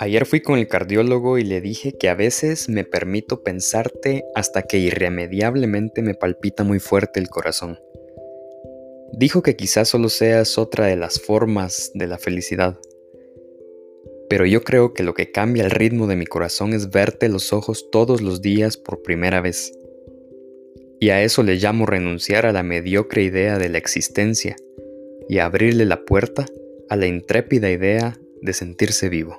Ayer fui con el cardiólogo y le dije que a veces me permito pensarte hasta que irremediablemente me palpita muy fuerte el corazón. Dijo que quizás solo seas otra de las formas de la felicidad. Pero yo creo que lo que cambia el ritmo de mi corazón es verte los ojos todos los días por primera vez. Y a eso le llamo renunciar a la mediocre idea de la existencia y abrirle la puerta a la intrépida idea de sentirse vivo.